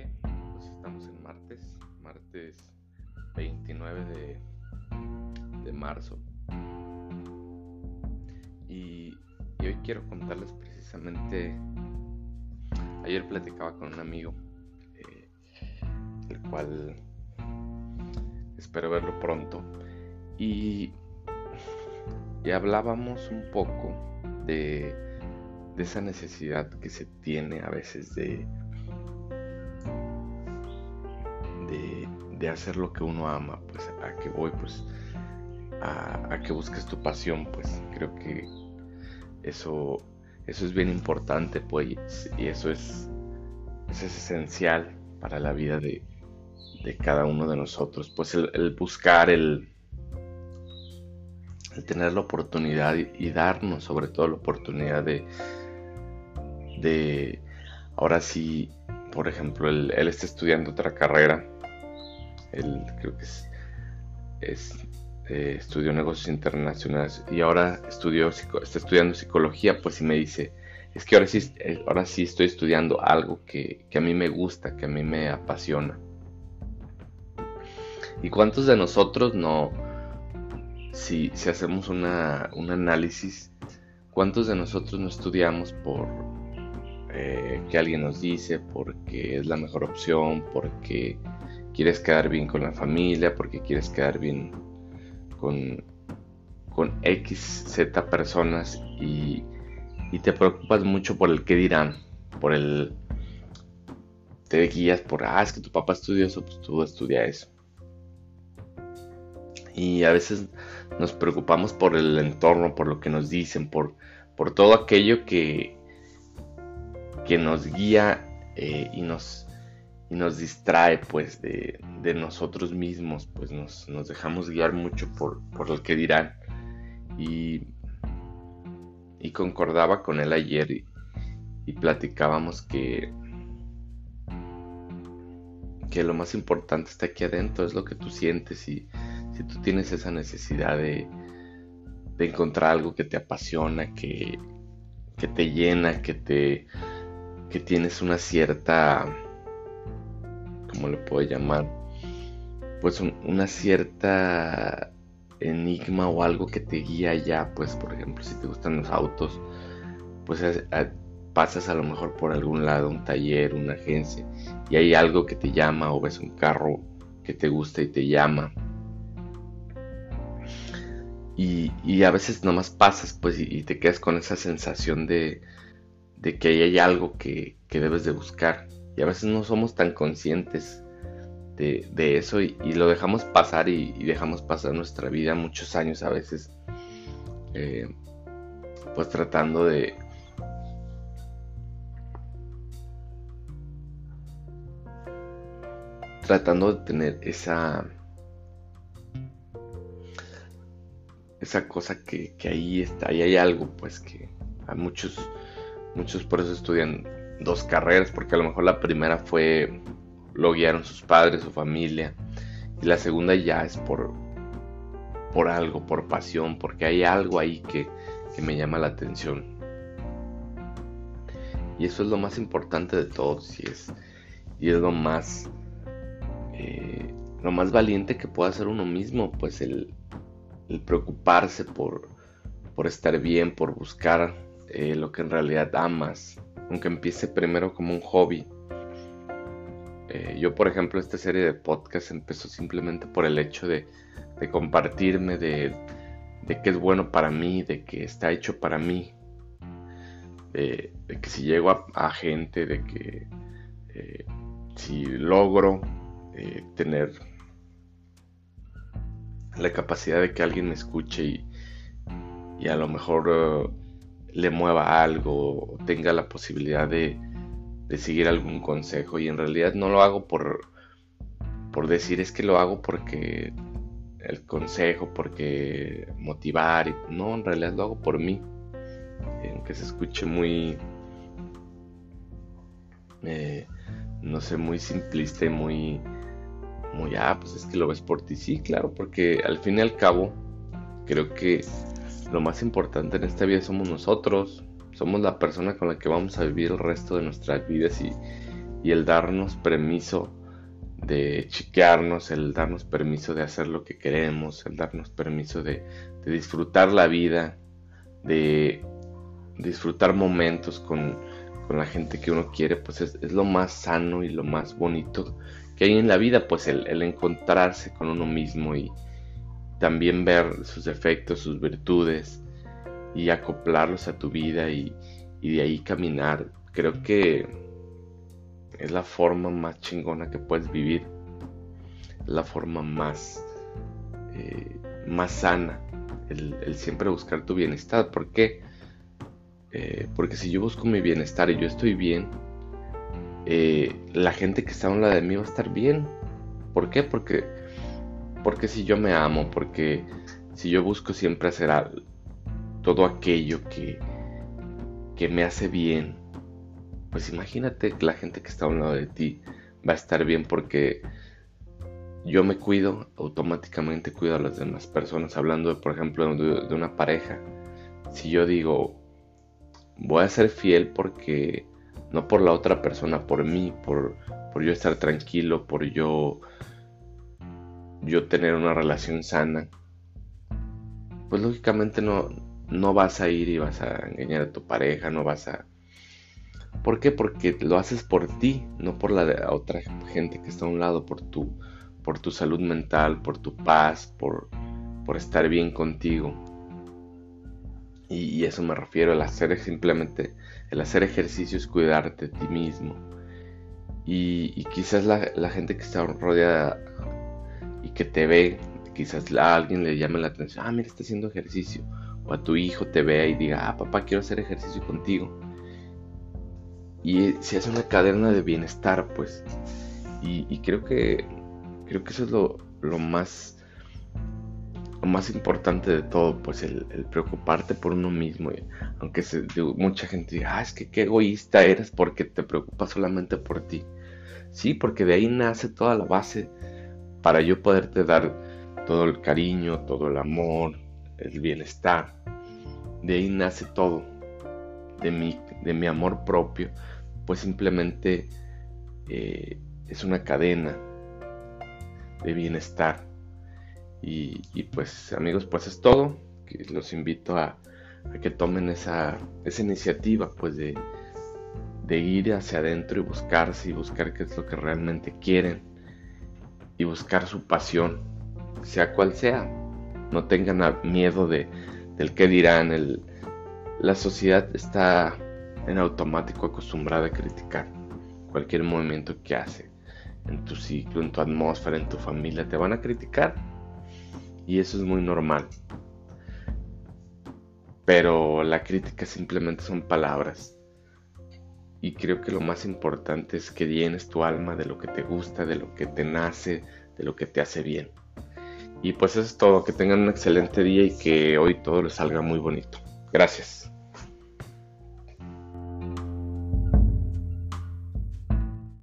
Pues estamos en martes, martes 29 de, de marzo. Y, hoy quiero contarles precisamente, ayer platicaba con un amigo, eh, el cual espero verlo pronto, y, y hablábamos un poco de, de esa necesidad que se tiene a veces de de hacer lo que uno ama, pues a que voy, pues a, que busques tu pasión, pues creo que eso, eso es bien importante, pues, y eso es, es esencial para la vida de, de cada uno de nosotros, pues el, buscar, el, el, tener la oportunidad y, darnos sobre todo la oportunidad de, de ahora sí, por ejemplo, él, él está estudiando otra carrera él creo que es, eh, estudió negocios internacionales y ahora estudió, está estudiando psicología, pues y me dice, es que ahora sí, eh, ahora sí estoy estudiando algo que, a mí me gusta, que a mí me apasiona. ¿Y cuántos de nosotros no, si, si hacemos una, un análisis, cuántos de nosotros no estudiamos por eh, que alguien nos dice, porque es la mejor opción, porque quieres quedar bien con la familia, porque quieres quedar bien con, con X, Z personas y, te preocupas mucho por el que dirán, por el... Te guías por, ah, es que tu papá estudió eso, pues tú estudia eso. Y a veces nos preocupamos por el entorno, por lo que nos dicen, por, por todo aquello que, que nos guía eh, y nos y nos distrae pues de, nosotros mismos, pues nos, dejamos guiar mucho por, por lo que dirán. Y, y concordaba con él ayer y, platicábamos que, que lo más importante está aquí adentro, es lo que tú sientes y si tú tienes esa necesidad de, de encontrar algo que te apasiona, que, que te llena, que te que tienes una cierta como le puedo llamar, pues una cierta enigma o algo que te guía ya, pues por ejemplo si te gustan los autos, pues pasas a lo mejor por algún lado, un taller, una agencia, y hay algo que te llama o ves un carro que te gusta y te llama. Y, a veces nomás pasas pues y, te quedas con esa sensación de, de que ahí hay algo que, que debes de buscar. Y a veces no somos tan conscientes de, eso y, lo dejamos pasar y, dejamos pasar nuestra vida muchos años a veces. Eh, pues tratando de... Tratando de tener esa... Esa cosa que, que ahí está, ahí hay algo pues que a muchos, muchos por eso estudian dos carreras, porque a lo mejor la primera fue, lo guiaron sus padres, su familia, y la segunda ya es por, por algo, por pasión, porque hay algo ahí que, me llama la atención. Y eso es lo más importante de todo, y es, y es lo más, eh, lo más valiente que puede hacer uno mismo, pues el, preocuparse por, por estar bien, por buscar eh, lo que en realidad amas, aunque empiece primero como un hobby. Eh, yo, por ejemplo, esta serie de podcast empezó simplemente por el hecho de, compartirme, de, que es bueno para mí, de que está hecho para mí, de, que si llego a, gente, de que eh, si logro eh, tener la capacidad de que alguien me escuche y, y a lo mejor le mueva algo o tenga la posibilidad de, seguir algún consejo y en realidad no lo hago por, por decir es que lo hago porque el consejo, porque motivar, y, no, en realidad lo hago por mí, aunque se escuche muy, eh, no sé, muy simplista y muy, muy, ah, pues es que lo ves por ti, sí, claro, porque al fin y al cabo creo que lo más importante en esta vida somos nosotros, somos la persona con la que vamos a vivir el resto de nuestras vidas y, el darnos permiso de chequearnos, el darnos permiso de hacer lo que queremos, el darnos permiso de, disfrutar la vida, de disfrutar momentos con, la gente que uno quiere, pues es, lo más sano y lo más bonito que hay en la vida, pues el, encontrarse con uno mismo y también ver sus defectos, sus virtudes y acoplarlos a tu vida y, de ahí caminar. Creo que es la forma más chingona que puedes vivir, la forma más, eh, más sana, el, siempre buscar tu bienestar. ¿Por qué? Eh, porque si yo busco mi bienestar y yo estoy bien, eh, la gente que está a un lado de mí va a estar bien. ¿Por qué? Porque, porque si yo me amo, porque si yo busco siempre hacer todo aquello que, que me hace bien, pues imagínate que la gente que está a un lado de ti va a estar bien porque yo me cuido, automáticamente cuido a las demás personas. Hablando, de, por ejemplo, de, una pareja. Si yo digo, voy a ser fiel porque, no por la otra persona, por mí, por, por yo estar tranquilo, por yo, yo tener una relación sana, pues lógicamente no, no vas a ir y vas a engañar a tu pareja, no vas a ¿Por qué? Porque lo haces por ti, no por la de otra gente que está a un lado, por tu, por tu salud mental, por tu paz, por, por estar bien contigo. Y, eso me refiero, el hacer simplemente, el hacer ejercicio es cuidarte de ti mismo. Y, quizás la, gente que está rodeada y que te ve, quizás a alguien le llame la atención, ah, mira, está haciendo ejercicio. O a tu hijo te vea y diga, ah, papá, quiero hacer ejercicio contigo y se hace una cadena de bienestar, pues. Y, creo que creo que eso es lo, más lo más importante de todo, pues el, preocuparte por uno mismo. aunque se, mucha gente diga, ah, es que qué egoísta eres porque te preocupas solamente por ti. Sí, porque de ahí nace toda la base para yo poderte dar todo el cariño, todo el amor, el bienestar. De ahí nace todo, de mi, de mi amor propio pues simplemente eh, es una cadena de bienestar. Y, pues amigos, pues es todo. los invito a, que tomen esa, esa iniciativa pues de, de ir hacia adentro y buscarse y buscar qué es lo que realmente quieren y buscar su pasión, sea cual sea. No tengan miedo de, del que dirán. El, la sociedad está en automático acostumbrada a criticar cualquier movimiento que hace en tu ciclo, en tu atmósfera, en tu familia, te van a criticar. Y eso es muy normal. Pero la crítica simplemente son palabras. Y creo que lo más importante es que llenes tu alma de lo que te gusta, de lo que te nace, de lo que te hace bien. Y pues eso es todo. Que tengan un excelente día y que hoy todo les salga muy bonito. Gracias.